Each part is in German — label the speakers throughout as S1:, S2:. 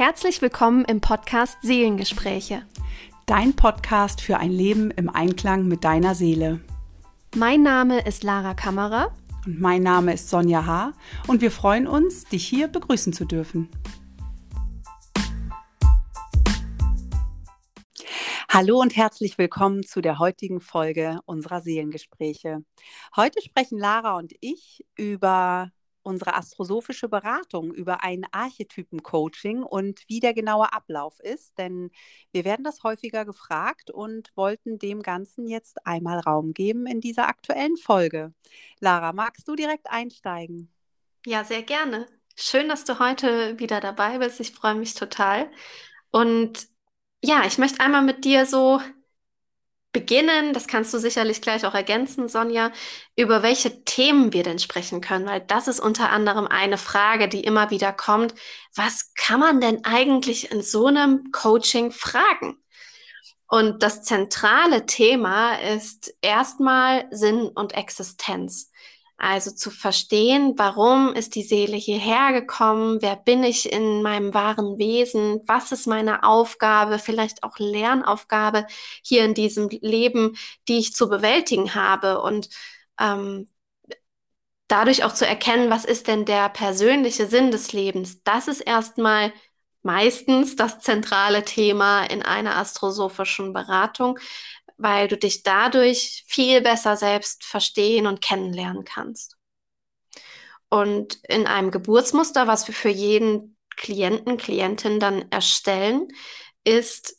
S1: Herzlich willkommen im Podcast Seelengespräche.
S2: Dein Podcast für ein Leben im Einklang mit deiner Seele.
S1: Mein Name ist Lara Kammerer.
S2: Und mein Name ist Sonja H. Und wir freuen uns, dich hier begrüßen zu dürfen. Hallo und herzlich willkommen zu der heutigen Folge unserer Seelengespräche. Heute sprechen Lara und ich über unsere astrosophische Beratung über ein Archetypen-Coaching und wie der genaue Ablauf ist, denn wir werden das häufiger gefragt und wollten dem Ganzen jetzt einmal Raum geben in dieser aktuellen Folge. Lara, magst du direkt einsteigen?
S1: Ja, sehr gerne. Schön, dass du heute wieder dabei bist. Ich freue mich total. Und ja, ich möchte einmal mit dir so beginnen, das kannst du sicherlich gleich auch ergänzen, Sonja, über welche Themen wir denn sprechen können, weil das ist unter anderem eine Frage, die immer wieder kommt. Was kann man denn eigentlich in so einem Coaching fragen? Und das zentrale Thema ist erstmal Sinn und Existenz. Also zu verstehen, warum ist die Seele hierher gekommen, wer bin ich in meinem wahren Wesen, was ist meine Aufgabe, vielleicht auch Lernaufgabe hier in diesem Leben, die ich zu bewältigen habe und ähm, dadurch auch zu erkennen, was ist denn der persönliche Sinn des Lebens. Das ist erstmal meistens das zentrale Thema in einer astrosophischen Beratung, weil du dich dadurch viel besser selbst verstehen und kennenlernen kannst. Und in einem Geburtsmuster, was wir für jeden Klienten, Klientin dann erstellen, ist,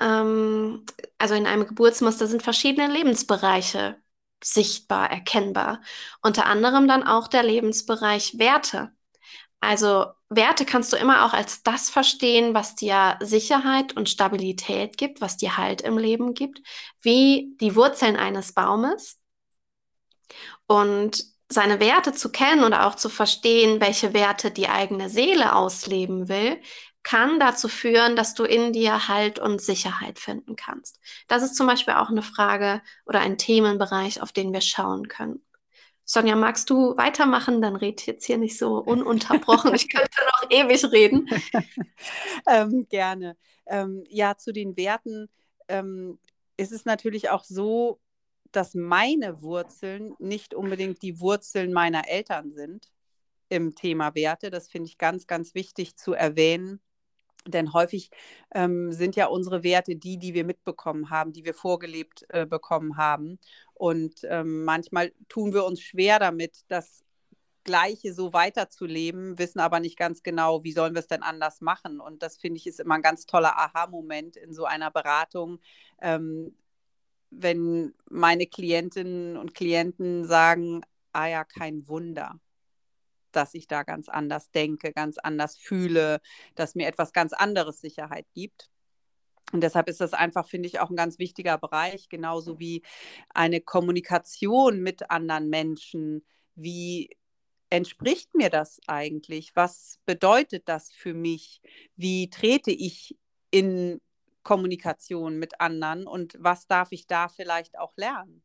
S1: ähm, also in einem Geburtsmuster sind verschiedene Lebensbereiche sichtbar, erkennbar. Unter anderem dann auch der Lebensbereich Werte. Also Werte kannst du immer auch als das verstehen, was dir Sicherheit und Stabilität gibt, was dir Halt im Leben gibt, wie die Wurzeln eines Baumes. Und seine Werte zu kennen oder auch zu verstehen, welche Werte die eigene Seele ausleben will, kann dazu führen, dass du in dir Halt und Sicherheit finden kannst. Das ist zum Beispiel auch eine Frage oder ein Themenbereich, auf den wir schauen können. Sonja, magst du weitermachen? Dann red jetzt hier nicht so ununterbrochen. Ich könnte noch ewig reden.
S2: ähm, gerne. Ähm, ja, zu den Werten ähm, ist es natürlich auch so, dass meine Wurzeln nicht unbedingt die Wurzeln meiner Eltern sind im Thema Werte. Das finde ich ganz, ganz wichtig zu erwähnen. Denn häufig ähm, sind ja unsere Werte die, die wir mitbekommen haben, die wir vorgelebt äh, bekommen haben. Und ähm, manchmal tun wir uns schwer damit, das Gleiche so weiterzuleben, wissen aber nicht ganz genau, wie sollen wir es denn anders machen. Und das finde ich ist immer ein ganz toller Aha-Moment in so einer Beratung, ähm, wenn meine Klientinnen und Klienten sagen, ah ja, kein Wunder dass ich da ganz anders denke, ganz anders fühle, dass mir etwas ganz anderes Sicherheit gibt. Und deshalb ist das einfach, finde ich, auch ein ganz wichtiger Bereich, genauso wie eine Kommunikation mit anderen Menschen. Wie entspricht mir das eigentlich? Was bedeutet das für mich? Wie trete ich in Kommunikation mit anderen und was darf ich da vielleicht auch lernen?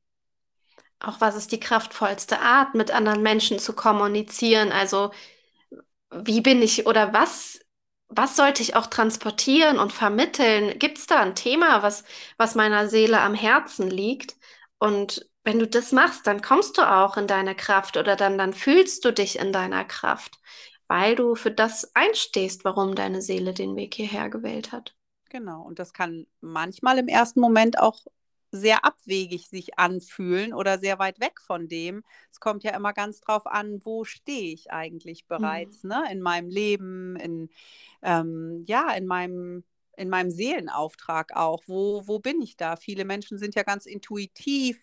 S1: Auch was ist die kraftvollste Art, mit anderen Menschen zu kommunizieren? Also wie bin ich oder was, was sollte ich auch transportieren und vermitteln? Gibt es da ein Thema, was, was meiner Seele am Herzen liegt? Und wenn du das machst, dann kommst du auch in deine Kraft oder dann, dann fühlst du dich in deiner Kraft, weil du für das einstehst, warum deine Seele den Weg hierher gewählt hat.
S2: Genau, und das kann manchmal im ersten Moment auch sehr abwegig sich anfühlen oder sehr weit weg von dem. Es kommt ja immer ganz drauf an, wo stehe ich eigentlich bereits, mhm. ne? In meinem Leben, in ähm, ja, in meinem in meinem Seelenauftrag auch. Wo, wo bin ich da? Viele Menschen sind ja ganz intuitiv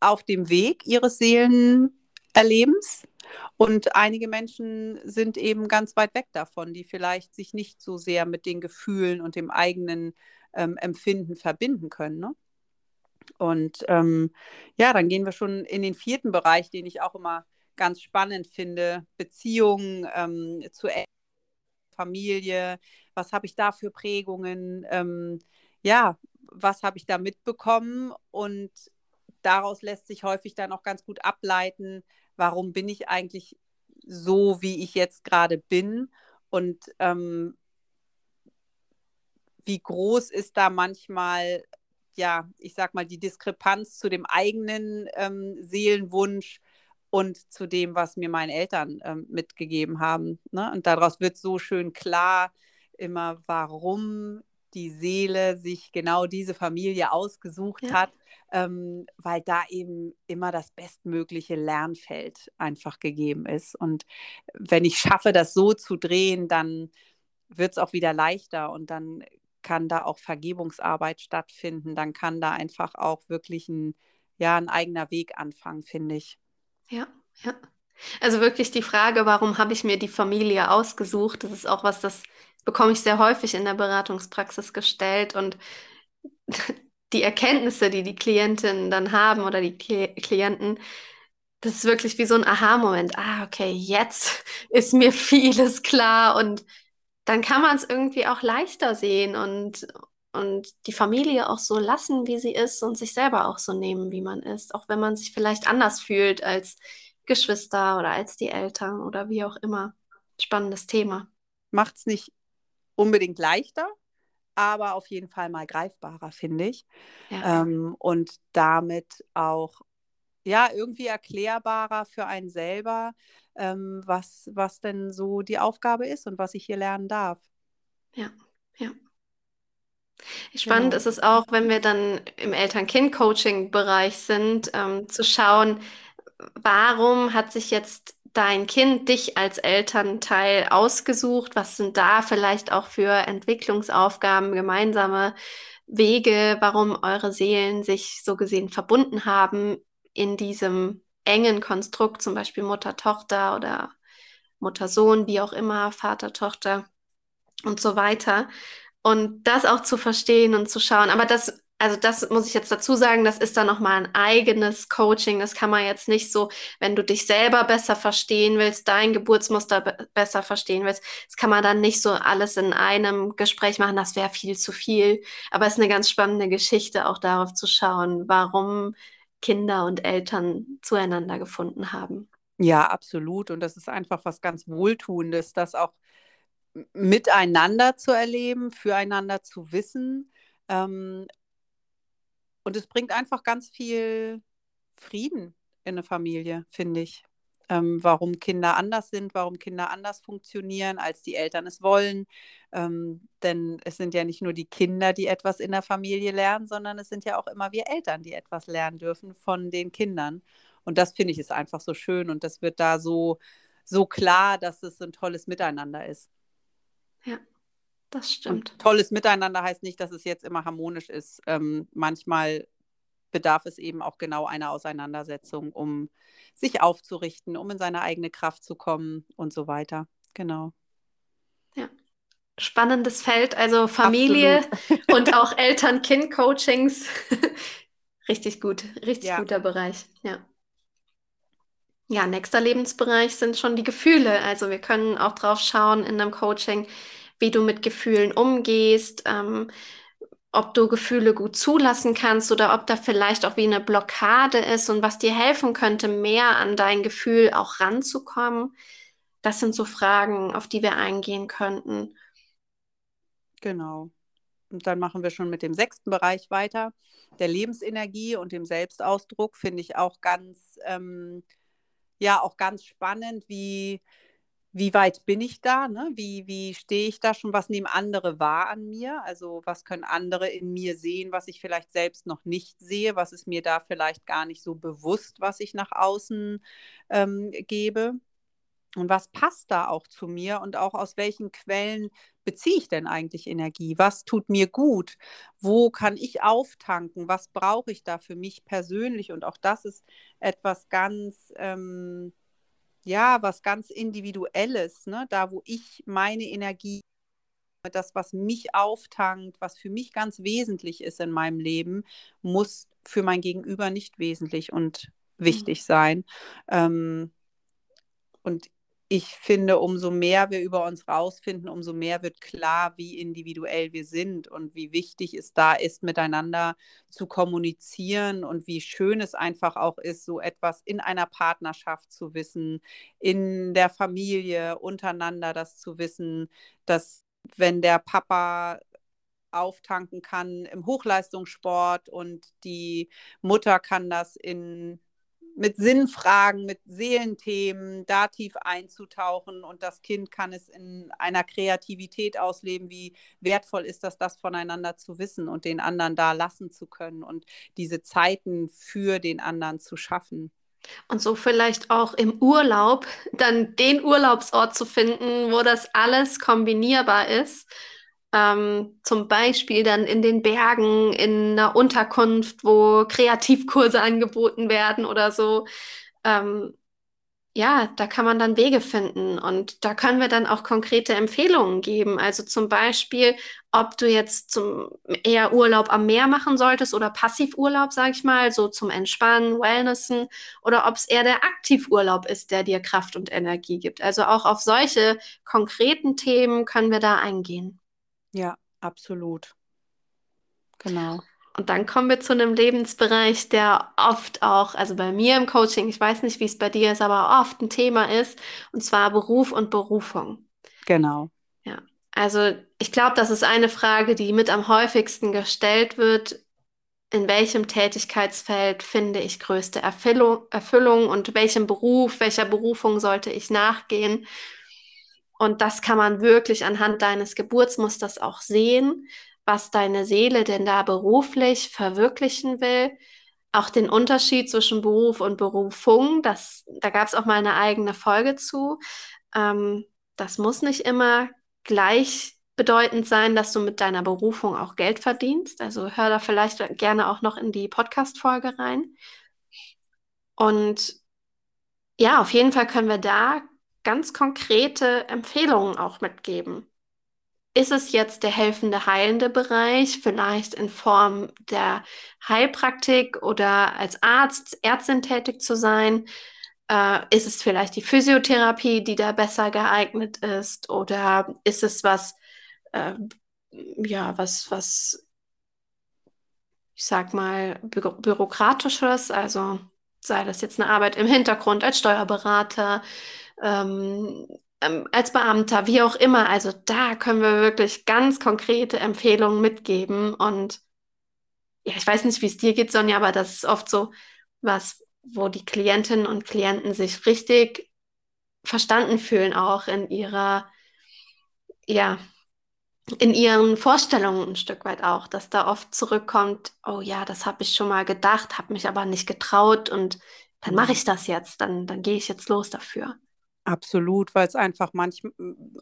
S2: auf dem Weg ihres Seelenerlebens. Und einige Menschen sind eben ganz weit weg davon, die vielleicht sich nicht so sehr mit den Gefühlen und dem eigenen ähm, Empfinden verbinden können. Ne? Und ähm, ja, dann gehen wir schon in den vierten Bereich, den ich auch immer ganz spannend finde, Beziehungen ähm, zu Familie, was habe ich da für Prägungen, ähm, ja, was habe ich da mitbekommen und daraus lässt sich häufig dann auch ganz gut ableiten, warum bin ich eigentlich so, wie ich jetzt gerade bin Und ähm, wie groß ist da manchmal, ja, ich sag mal, die Diskrepanz zu dem eigenen ähm, Seelenwunsch und zu dem, was mir meine Eltern ähm, mitgegeben haben. Ne? Und daraus wird so schön klar immer, warum die Seele sich genau diese Familie ausgesucht ja. hat, ähm, weil da eben immer das bestmögliche Lernfeld einfach gegeben ist. Und wenn ich schaffe, das so zu drehen, dann wird es auch wieder leichter und dann kann da auch Vergebungsarbeit stattfinden. Dann kann da einfach auch wirklich ein, ja, ein eigener Weg anfangen, finde ich.
S1: Ja, ja. Also wirklich die Frage, warum habe ich mir die Familie ausgesucht? Das ist auch was, das bekomme ich sehr häufig in der Beratungspraxis gestellt und die Erkenntnisse, die die Klientinnen dann haben oder die Klienten, das ist wirklich wie so ein Aha-Moment. Ah, okay, jetzt ist mir vieles klar und dann kann man es irgendwie auch leichter sehen und, und die Familie auch so lassen, wie sie ist und sich selber auch so nehmen, wie man ist, auch wenn man sich vielleicht anders fühlt als Geschwister oder als die Eltern oder wie auch immer. Spannendes Thema.
S2: Macht es nicht unbedingt leichter, aber auf jeden Fall mal greifbarer, finde ich. Ja. Ähm, und damit auch ja irgendwie erklärbarer für einen selber, ähm, was, was denn so die Aufgabe ist und was ich hier lernen darf.
S1: Ja, ja. Spannend genau. ist es auch, wenn wir dann im Eltern-Kind-Coaching-Bereich sind, ähm, zu schauen, warum hat sich jetzt dein Kind dich als Elternteil ausgesucht? Was sind da vielleicht auch für Entwicklungsaufgaben, gemeinsame Wege, warum eure Seelen sich so gesehen verbunden haben in diesem engen Konstrukt, zum Beispiel Mutter-Tochter oder Mutter-Sohn, wie auch immer, Vater-Tochter und so weiter. Und das auch zu verstehen und zu schauen. Aber das also das muss ich jetzt dazu sagen, das ist dann nochmal ein eigenes Coaching. Das kann man jetzt nicht so, wenn du dich selber besser verstehen willst, dein Geburtsmuster be besser verstehen willst, das kann man dann nicht so alles in einem Gespräch machen. Das wäre viel zu viel. Aber es ist eine ganz spannende Geschichte, auch darauf zu schauen, warum Kinder und Eltern zueinander gefunden haben.
S2: Ja, absolut. Und das ist einfach was ganz Wohltuendes, das auch miteinander zu erleben, füreinander zu wissen. Ähm, und es bringt einfach ganz viel Frieden in eine Familie, finde ich. Ähm, warum Kinder anders sind, warum Kinder anders funktionieren, als die Eltern es wollen. Ähm, denn es sind ja nicht nur die Kinder, die etwas in der Familie lernen, sondern es sind ja auch immer wir Eltern, die etwas lernen dürfen von den Kindern. Und das finde ich ist einfach so schön und das wird da so, so klar, dass es ein tolles Miteinander ist.
S1: Ja, das stimmt.
S2: Und tolles Miteinander heißt nicht, dass es jetzt immer harmonisch ist. Ähm, manchmal bedarf es eben auch genau einer Auseinandersetzung, um sich aufzurichten, um in seine eigene Kraft zu kommen und so weiter. Genau.
S1: Ja. Spannendes Feld, also Familie und auch Eltern-Kind-Coachings. richtig gut, richtig ja. guter Bereich, ja. Ja, nächster Lebensbereich sind schon die Gefühle. Also wir können auch drauf schauen in einem Coaching, wie du mit Gefühlen umgehst, ähm, ob du Gefühle gut zulassen kannst oder ob da vielleicht auch wie eine Blockade ist und was dir helfen könnte, mehr an dein Gefühl auch ranzukommen. Das sind so Fragen, auf die wir eingehen könnten.
S2: Genau. Und dann machen wir schon mit dem sechsten Bereich weiter. Der Lebensenergie und dem Selbstausdruck finde ich auch ganz, ähm, ja, auch ganz spannend, wie, wie weit bin ich da? Ne? Wie, wie stehe ich da schon? Was nehmen andere wahr an mir? Also was können andere in mir sehen, was ich vielleicht selbst noch nicht sehe? Was ist mir da vielleicht gar nicht so bewusst, was ich nach außen ähm, gebe? Und was passt da auch zu mir und auch aus welchen Quellen beziehe ich denn eigentlich Energie? Was tut mir gut? Wo kann ich auftanken? Was brauche ich da für mich persönlich? Und auch das ist etwas ganz... Ähm, ja, was ganz Individuelles, ne? da wo ich meine Energie, das, was mich auftankt, was für mich ganz wesentlich ist in meinem Leben, muss für mein Gegenüber nicht wesentlich und wichtig mhm. sein. Ähm, und ich finde, umso mehr wir über uns rausfinden, umso mehr wird klar, wie individuell wir sind und wie wichtig es da ist, miteinander zu kommunizieren und wie schön es einfach auch ist, so etwas in einer Partnerschaft zu wissen, in der Familie untereinander das zu wissen, dass wenn der Papa auftanken kann im Hochleistungssport und die Mutter kann das in mit Sinnfragen, mit Seelenthemen da tief einzutauchen und das Kind kann es in einer Kreativität ausleben. Wie wertvoll ist das, das voneinander zu wissen und den anderen da lassen zu können und diese Zeiten für den anderen zu schaffen.
S1: Und so vielleicht auch im Urlaub dann den Urlaubsort zu finden, wo das alles kombinierbar ist ähm, zum Beispiel dann in den Bergen, in einer Unterkunft, wo Kreativkurse angeboten werden oder so. Ähm, ja, da kann man dann Wege finden und da können wir dann auch konkrete Empfehlungen geben. Also zum Beispiel, ob du jetzt zum eher Urlaub am Meer machen solltest oder Passivurlaub, sag ich mal, so zum Entspannen, Wellnessen, oder ob es eher der Aktivurlaub ist, der dir Kraft und Energie gibt. Also auch auf solche konkreten Themen können wir da eingehen.
S2: Ja, absolut. Genau.
S1: Und dann kommen wir zu einem Lebensbereich, der oft auch, also bei mir im Coaching, ich weiß nicht, wie es bei dir ist, aber oft ein Thema ist, und zwar Beruf und Berufung.
S2: Genau.
S1: Ja, also ich glaube, das ist eine Frage, die mit am häufigsten gestellt wird. In welchem Tätigkeitsfeld finde ich größte Erfüllung, Erfüllung und welchem Beruf, welcher Berufung sollte ich nachgehen? Und das kann man wirklich anhand deines Geburtsmusters auch sehen, was deine Seele denn da beruflich verwirklichen will. Auch den Unterschied zwischen Beruf und Berufung, das, da gab es auch mal eine eigene Folge zu. Ähm, das muss nicht immer gleichbedeutend sein, dass du mit deiner Berufung auch Geld verdienst. Also hör da vielleicht gerne auch noch in die Podcast-Folge rein. Und ja, auf jeden Fall können wir da ganz konkrete Empfehlungen auch mitgeben. Ist es jetzt der helfende, heilende Bereich, vielleicht in Form der Heilpraktik oder als Arzt, Ärztin tätig zu sein? Äh, ist es vielleicht die Physiotherapie, die da besser geeignet ist? Oder ist es was, äh, ja, was, was, ich sag mal, Bü bürokratisches? Also sei das jetzt eine Arbeit im Hintergrund als Steuerberater, ähm, ähm, als Beamter, wie auch immer. Also da können wir wirklich ganz konkrete Empfehlungen mitgeben. Und ja, ich weiß nicht, wie es dir geht, Sonja, aber das ist oft so was, wo die Klientinnen und Klienten sich richtig verstanden fühlen, auch in ihrer, ja, in ihren Vorstellungen ein Stück weit auch, dass da oft zurückkommt, oh ja, das habe ich schon mal gedacht, habe mich aber nicht getraut und dann mache ich das jetzt, dann, dann gehe ich jetzt los dafür.
S2: Absolut, weil es einfach manchmal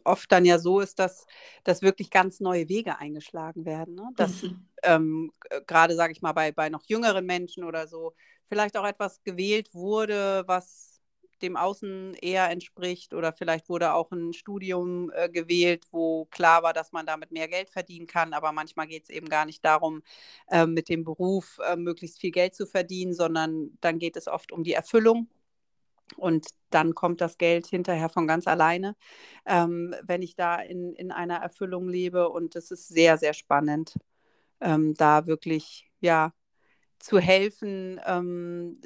S2: oft dann ja so ist, dass, dass wirklich ganz neue Wege eingeschlagen werden. Ne? Dass mhm. ähm, gerade, sage ich mal, bei, bei noch jüngeren Menschen oder so vielleicht auch etwas gewählt wurde, was dem Außen eher entspricht oder vielleicht wurde auch ein Studium äh, gewählt, wo klar war, dass man damit mehr Geld verdienen kann, aber manchmal geht es eben gar nicht darum, äh, mit dem Beruf äh, möglichst viel Geld zu verdienen, sondern dann geht es oft um die Erfüllung und dann kommt das Geld hinterher von ganz alleine, ähm, wenn ich da in, in einer Erfüllung lebe. Und es ist sehr, sehr spannend, ähm, da wirklich ja, zu helfen, ähm,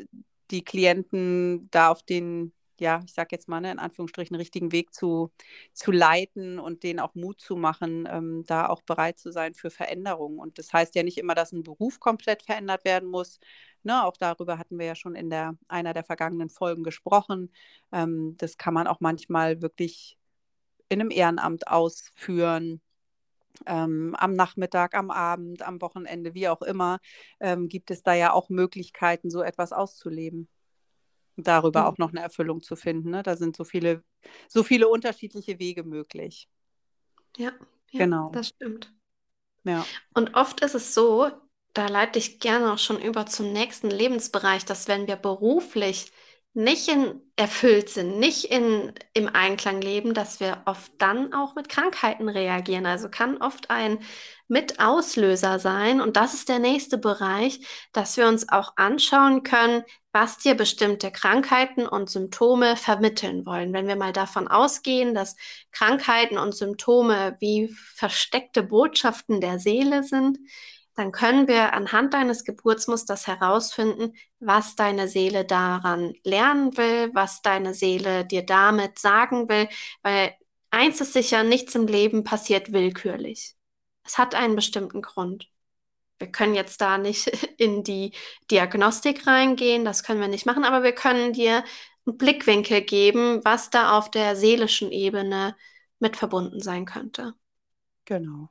S2: die Klienten da auf den, ja, ich sage jetzt mal, ne, in Anführungsstrichen, richtigen Weg zu, zu leiten und denen auch Mut zu machen, ähm, da auch bereit zu sein für Veränderungen. Und das heißt ja nicht immer, dass ein Beruf komplett verändert werden muss, Ne, auch darüber hatten wir ja schon in der, einer der vergangenen Folgen gesprochen. Ähm, das kann man auch manchmal wirklich in einem Ehrenamt ausführen. Ähm, am Nachmittag, am Abend, am Wochenende, wie auch immer, ähm, gibt es da ja auch Möglichkeiten, so etwas auszuleben. darüber mhm. auch noch eine Erfüllung zu finden. Ne? Da sind so viele, so viele unterschiedliche Wege möglich.
S1: Ja, ja genau. das stimmt.
S2: Ja.
S1: Und oft ist es so, da leite ich gerne auch schon über zum nächsten Lebensbereich, dass wenn wir beruflich nicht in erfüllt sind, nicht in, im Einklang leben, dass wir oft dann auch mit Krankheiten reagieren. Also kann oft ein Mitauslöser sein. Und das ist der nächste Bereich, dass wir uns auch anschauen können, was dir bestimmte Krankheiten und Symptome vermitteln wollen. Wenn wir mal davon ausgehen, dass Krankheiten und Symptome wie versteckte Botschaften der Seele sind, dann können wir anhand deines Geburtsmusters herausfinden, was deine Seele daran lernen will, was deine Seele dir damit sagen will, weil eins ist sicher, nichts im Leben passiert willkürlich. Es hat einen bestimmten Grund. Wir können jetzt da nicht in die Diagnostik reingehen, das können wir nicht machen, aber wir können dir einen Blickwinkel geben, was da auf der seelischen Ebene mit verbunden sein könnte.
S2: Genau.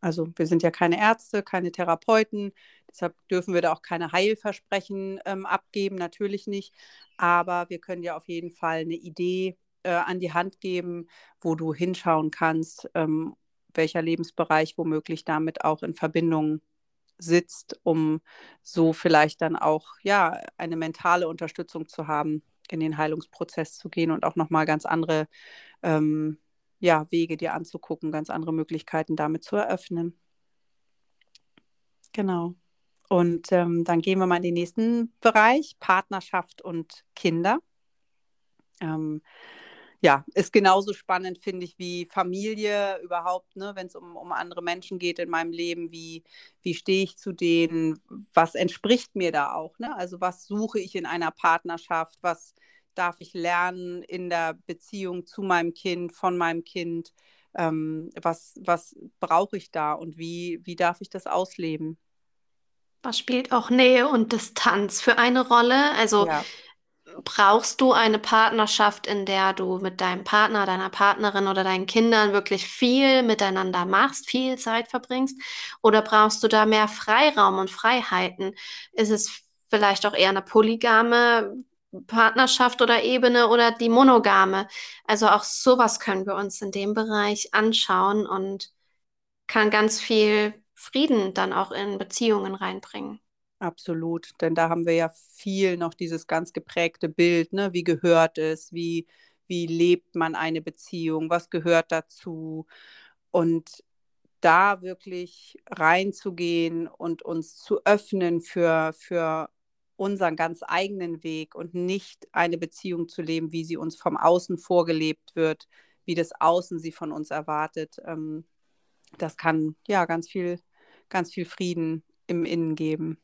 S2: Also wir sind ja keine Ärzte, keine Therapeuten, deshalb dürfen wir da auch keine Heilversprechen ähm, abgeben, natürlich nicht. Aber wir können dir auf jeden Fall eine Idee äh, an die Hand geben, wo du hinschauen kannst, ähm, welcher Lebensbereich womöglich damit auch in Verbindung sitzt, um so vielleicht dann auch ja eine mentale Unterstützung zu haben, in den Heilungsprozess zu gehen und auch nochmal ganz andere ähm, ja, Wege dir anzugucken, ganz andere Möglichkeiten damit zu eröffnen. Genau. Und ähm, dann gehen wir mal in den nächsten Bereich, Partnerschaft und Kinder. Ähm, ja, ist genauso spannend, finde ich, wie Familie überhaupt, ne, wenn es um, um andere Menschen geht in meinem Leben, wie, wie stehe ich zu denen, was entspricht mir da auch, ne? Also was suche ich in einer Partnerschaft, was darf ich lernen in der Beziehung zu meinem Kind, von meinem Kind? Ähm, was was brauche ich da und wie, wie darf ich das ausleben?
S1: Was spielt auch Nähe und Distanz für eine Rolle? Also
S2: Ja,
S1: brauchst du eine Partnerschaft, in der du mit deinem Partner, deiner Partnerin oder deinen Kindern wirklich viel miteinander machst, viel Zeit verbringst? Oder brauchst du da mehr Freiraum und Freiheiten? Ist es vielleicht auch eher eine polygame Partnerschaft oder Ebene oder die monogame? Also auch sowas können wir uns in dem Bereich anschauen und kann ganz viel Frieden dann auch in Beziehungen reinbringen.
S2: absolut. Denn da haben wir ja viel noch dieses ganz geprägte Bild, ne? Wie gehört es? Wie, wie lebt man eine Beziehung? Was gehört dazu? Und da wirklich reinzugehen und uns zu öffnen für, für unseren ganz eigenen Weg und nicht eine Beziehung zu leben, wie sie uns vom Außen vorgelebt wird, wie das Außen sie von uns erwartet. Ähm, das kann ja ganz viel, ganz viel Frieden im Innen geben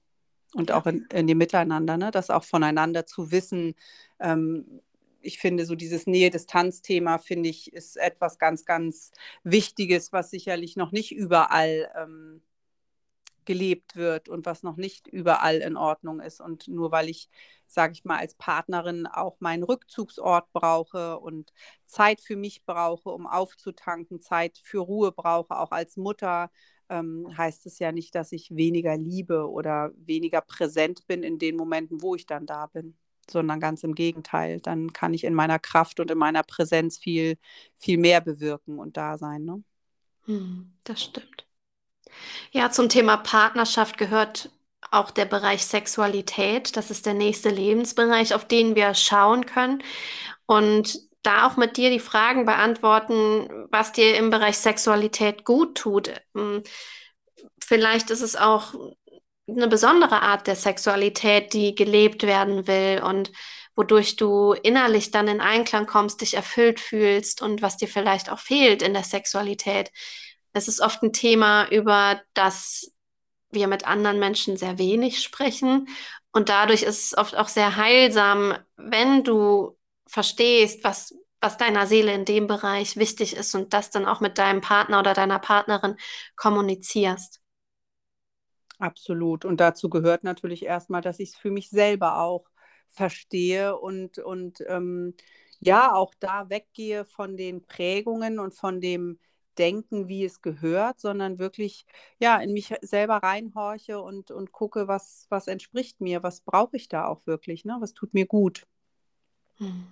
S2: und auch in, in dem Miteinander, ne? das auch voneinander zu wissen. Ähm, ich finde, so dieses Nähe-Distanz-Thema, finde ich, ist etwas ganz, ganz Wichtiges, was sicherlich noch nicht überall ähm, gelebt wird und was noch nicht überall in Ordnung ist. Und nur weil ich, sage ich mal, als Partnerin auch meinen Rückzugsort brauche und Zeit für mich brauche, um aufzutanken, Zeit für Ruhe brauche, auch als Mutter, ähm, heißt es ja nicht, dass ich weniger liebe oder weniger präsent bin in den Momenten, wo ich dann da bin, sondern ganz im Gegenteil. Dann kann ich in meiner Kraft und in meiner Präsenz viel, viel mehr bewirken und da sein. Ne?
S1: Hm, das stimmt. Ja, zum Thema Partnerschaft gehört auch der Bereich Sexualität. Das ist der nächste Lebensbereich, auf den wir schauen können. Und da auch mit dir die Fragen beantworten, was dir im Bereich Sexualität gut tut. Hm, Vielleicht ist es auch eine besondere Art der Sexualität, die gelebt werden will und wodurch du innerlich dann in Einklang kommst, dich erfüllt fühlst und was dir vielleicht auch fehlt in der Sexualität. Es ist oft ein Thema, über das wir mit anderen Menschen sehr wenig sprechen. Und dadurch ist es oft auch sehr heilsam, wenn du verstehst, was, was deiner Seele in dem Bereich wichtig ist und das dann auch mit deinem Partner oder deiner Partnerin kommunizierst.
S2: Absolut. Und dazu gehört natürlich erstmal, dass ich es für mich selber auch verstehe und, und ähm, ja, auch da weggehe von den Prägungen und von dem Denken, wie es gehört, sondern wirklich ja in mich selber reinhorche und, und gucke, was, was entspricht mir, was brauche ich da auch wirklich, ne? Was tut mir gut.
S1: Hm.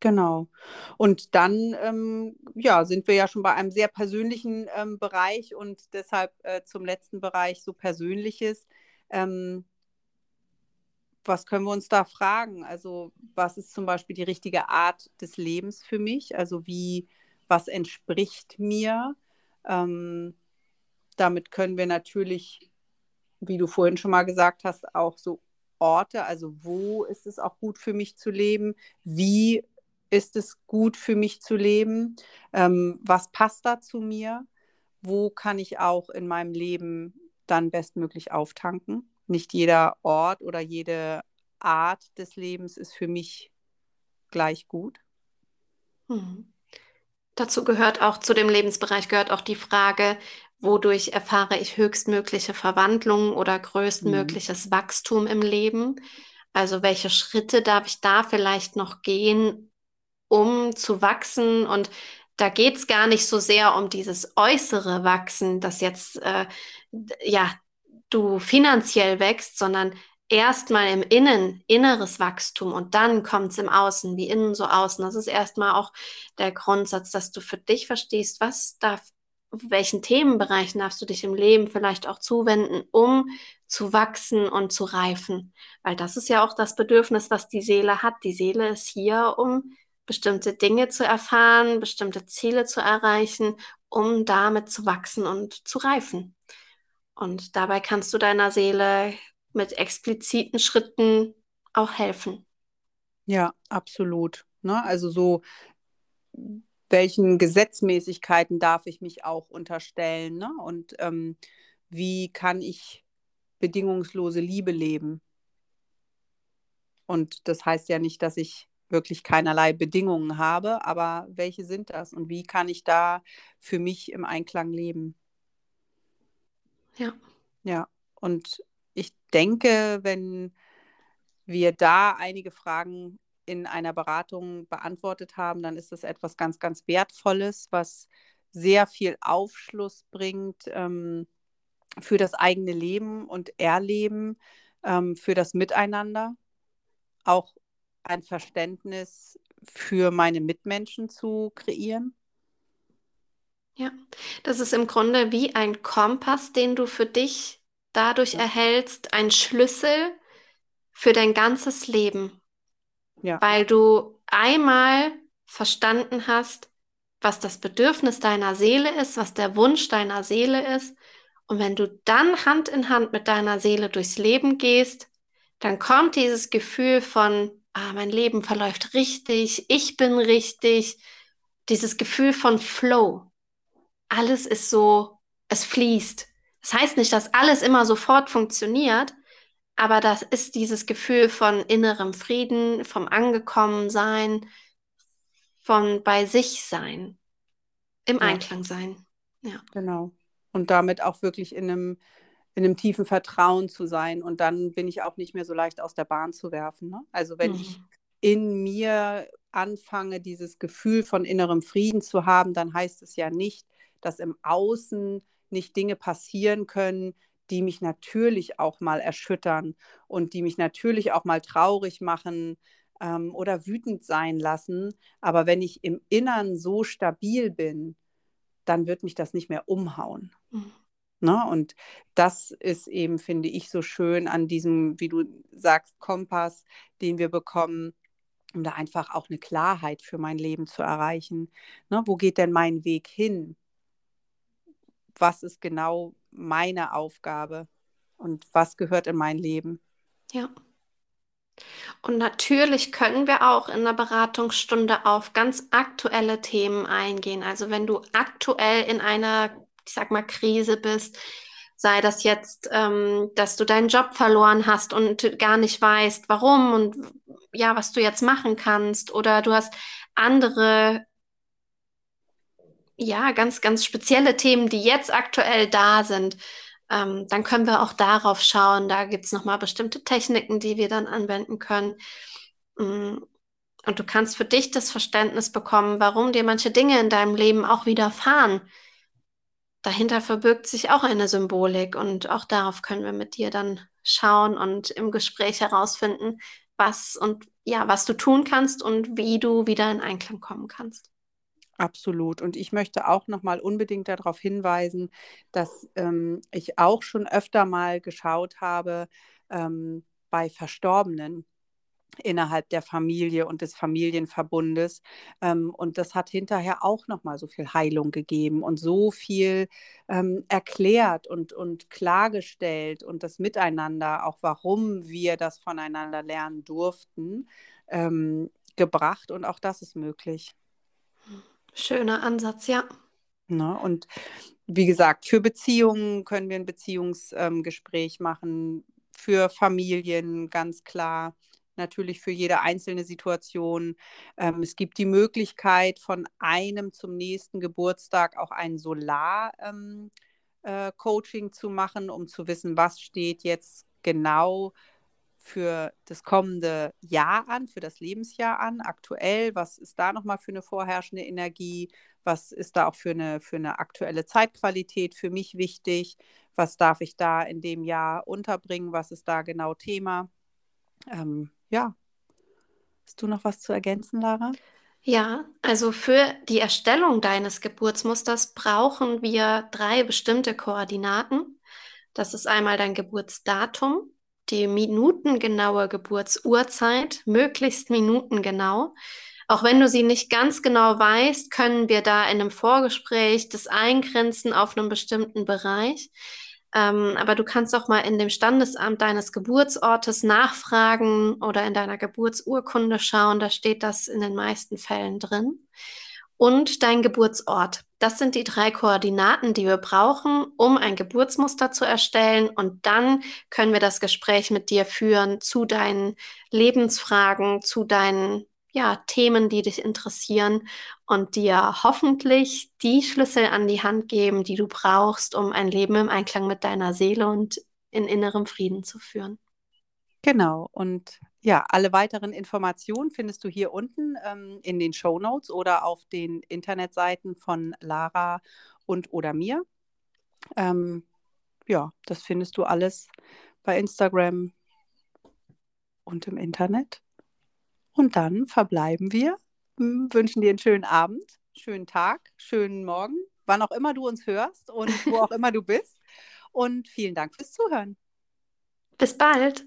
S2: Genau. Und dann, ähm, ja, sind wir ja schon bei einem sehr persönlichen ähm, Bereich und deshalb äh, zum letzten Bereich so Persönliches. Ähm, was können wir uns da fragen? Also, was ist zum Beispiel die richtige Art des Lebens für mich? Also, wie, was entspricht mir? Ähm, damit können wir natürlich, wie du vorhin schon mal gesagt hast, auch so Orte, also wo ist es auch gut für mich zu leben? Wie ist es gut für mich zu leben? Ähm, was passt da zu mir? Wo kann ich auch in meinem Leben dann bestmöglich auftanken? Nicht jeder Ort oder jede Art des Lebens ist für mich gleich gut.
S1: Hm. Dazu gehört auch, zu dem Lebensbereich gehört auch die Frage, wodurch erfahre ich höchstmögliche Verwandlung oder größtmögliches mhm. Wachstum im Leben. Also welche Schritte darf ich da vielleicht noch gehen, um zu wachsen? Und da geht es gar nicht so sehr um dieses äußere Wachsen, dass jetzt äh, ja du finanziell wächst, sondern erstmal im Innen, inneres Wachstum und dann kommt es im Außen, wie innen so außen. Das ist erstmal auch der Grundsatz, dass du für dich verstehst, was darf, welchen Themenbereichen darfst du dich im Leben vielleicht auch zuwenden, um zu wachsen und zu reifen. Weil das ist ja auch das Bedürfnis, was die Seele hat. Die Seele ist hier, um bestimmte Dinge zu erfahren, bestimmte Ziele zu erreichen, um damit zu wachsen und zu reifen. Und dabei kannst du deiner Seele mit expliziten Schritten auch helfen.
S2: Ja, absolut. Ne? Also so, welchen Gesetzmäßigkeiten darf ich mich auch unterstellen? Ne? Und ähm, wie kann ich bedingungslose Liebe leben? Und das heißt ja nicht, dass ich wirklich keinerlei Bedingungen habe, aber welche sind das und wie kann ich da für mich im Einklang leben?
S1: Ja.
S2: Ja, und ich denke, wenn wir da einige Fragen in einer Beratung beantwortet haben, dann ist das etwas ganz, ganz Wertvolles, was sehr viel Aufschluss bringt ähm, für das eigene Leben und Erleben, ähm, für das Miteinander, auch ein Verständnis für meine Mitmenschen zu kreieren.
S1: Ja, das ist im Grunde wie ein Kompass, den du für dich dadurch ja. erhältst, ein Schlüssel für dein ganzes Leben. Ja. Weil du einmal verstanden hast, was das Bedürfnis deiner Seele ist, was der Wunsch deiner Seele ist. Und wenn du dann Hand in Hand mit deiner Seele durchs Leben gehst, dann kommt dieses Gefühl von, ah, mein Leben verläuft richtig, ich bin richtig, dieses Gefühl von Flow. Alles ist so, es fließt. Das heißt nicht, dass alles immer sofort funktioniert, aber das ist dieses Gefühl von innerem Frieden, vom Angekommensein, von bei sich sein, im ja. Einklang sein. Ja.
S2: Genau. Und damit auch wirklich in einem, in einem tiefen Vertrauen zu sein. Und dann bin ich auch nicht mehr so leicht aus der Bahn zu werfen. Ne? Also wenn mhm. ich in mir anfange, dieses Gefühl von innerem Frieden zu haben, dann heißt es ja nicht, dass im Außen nicht Dinge passieren können, die mich natürlich auch mal erschüttern und die mich natürlich auch mal traurig machen ähm, oder wütend sein lassen. Aber wenn ich im Innern so stabil bin, dann wird mich das nicht mehr umhauen. Mhm. Ne? Und das ist eben, finde ich, so schön an diesem, wie du sagst, Kompass, den wir bekommen, um da einfach auch eine Klarheit für mein Leben zu erreichen. Ne? Wo geht denn mein Weg hin? Was ist genau meine Aufgabe und was gehört in mein Leben.
S1: Ja. Und natürlich können wir auch in der Beratungsstunde auf ganz aktuelle Themen eingehen. Also wenn du aktuell in einer, ich sag mal, Krise bist, sei das jetzt, ähm, dass du deinen Job verloren hast und gar nicht weißt, warum und ja, was du jetzt machen kannst, oder du hast andere ja, ganz, ganz spezielle Themen, die jetzt aktuell da sind, ähm, dann können wir auch darauf schauen. Da gibt es nochmal bestimmte Techniken, die wir dann anwenden können. Mm, und du kannst für dich das Verständnis bekommen, warum dir manche Dinge in deinem Leben auch widerfahren. Dahinter verbirgt sich auch eine Symbolik und auch darauf können wir mit dir dann schauen und im Gespräch herausfinden, was und ja, was du tun kannst und wie du wieder in Einklang kommen kannst.
S2: Absolut. Und ich möchte auch noch mal unbedingt darauf hinweisen, dass ähm, ich auch schon öfter mal geschaut habe, ähm, bei Verstorbenen innerhalb der Familie und des Familienverbundes. Ähm, und das hat hinterher auch nochmal so viel Heilung gegeben und so viel ähm, erklärt und, und klargestellt und das Miteinander, auch warum wir das voneinander lernen durften, ähm, gebracht. Und auch das ist möglich.
S1: Schöner Ansatz, ja.
S2: Ne? Und wie gesagt, für Beziehungen können wir ein Beziehungsgespräch ähm, machen, für Familien ganz klar natürlich für jede einzelne Situation. Ähm, es gibt die Möglichkeit, von einem zum nächsten Geburtstag auch ein Solar-Coaching ähm, äh, zu machen, um zu wissen, was steht jetzt genau für das kommende Jahr an, für das Lebensjahr an, aktuell, was ist da nochmal für eine vorherrschende Energie, was ist da auch für eine, für eine aktuelle Zeitqualität für mich wichtig, was darf ich da in dem Jahr unterbringen, was ist da genau Thema. Ähm, ja. Hast du noch was zu ergänzen, Lara?
S1: Ja, also für die Erstellung deines Geburtsmusters brauchen wir drei bestimmte Koordinaten. Das ist einmal dein Geburtsdatum, die minutengenaue Geburtsurzeit, möglichst minutengenau. Auch wenn du sie nicht ganz genau weißt, können wir da in einem Vorgespräch das eingrenzen auf einem bestimmten Bereich. Ähm, aber du kannst auch mal in dem Standesamt deines Geburtsortes nachfragen oder in deiner Geburtsurkunde schauen. Da steht das in den meisten Fällen drin. Und dein Geburtsort. Das sind die drei Koordinaten, die wir brauchen, um ein Geburtsmuster zu erstellen. Und dann können wir das Gespräch mit dir führen zu deinen Lebensfragen, zu deinen ja, Themen, die dich interessieren und dir hoffentlich die Schlüssel an die Hand geben, die du brauchst, um ein Leben im Einklang mit deiner Seele und in innerem Frieden zu führen.
S2: Genau. Und ja, alle weiteren Informationen findest du hier unten ähm, in den Show Notes oder auf den Internetseiten von Lara und oder mir. Ähm, ja, das findest du alles bei Instagram und im Internet. Und dann verbleiben wir, hm, wünschen dir einen schönen Abend, schönen Tag, schönen Morgen, wann auch immer du uns hörst und wo auch immer du bist. Und vielen Dank fürs Zuhören.
S1: Bis bald.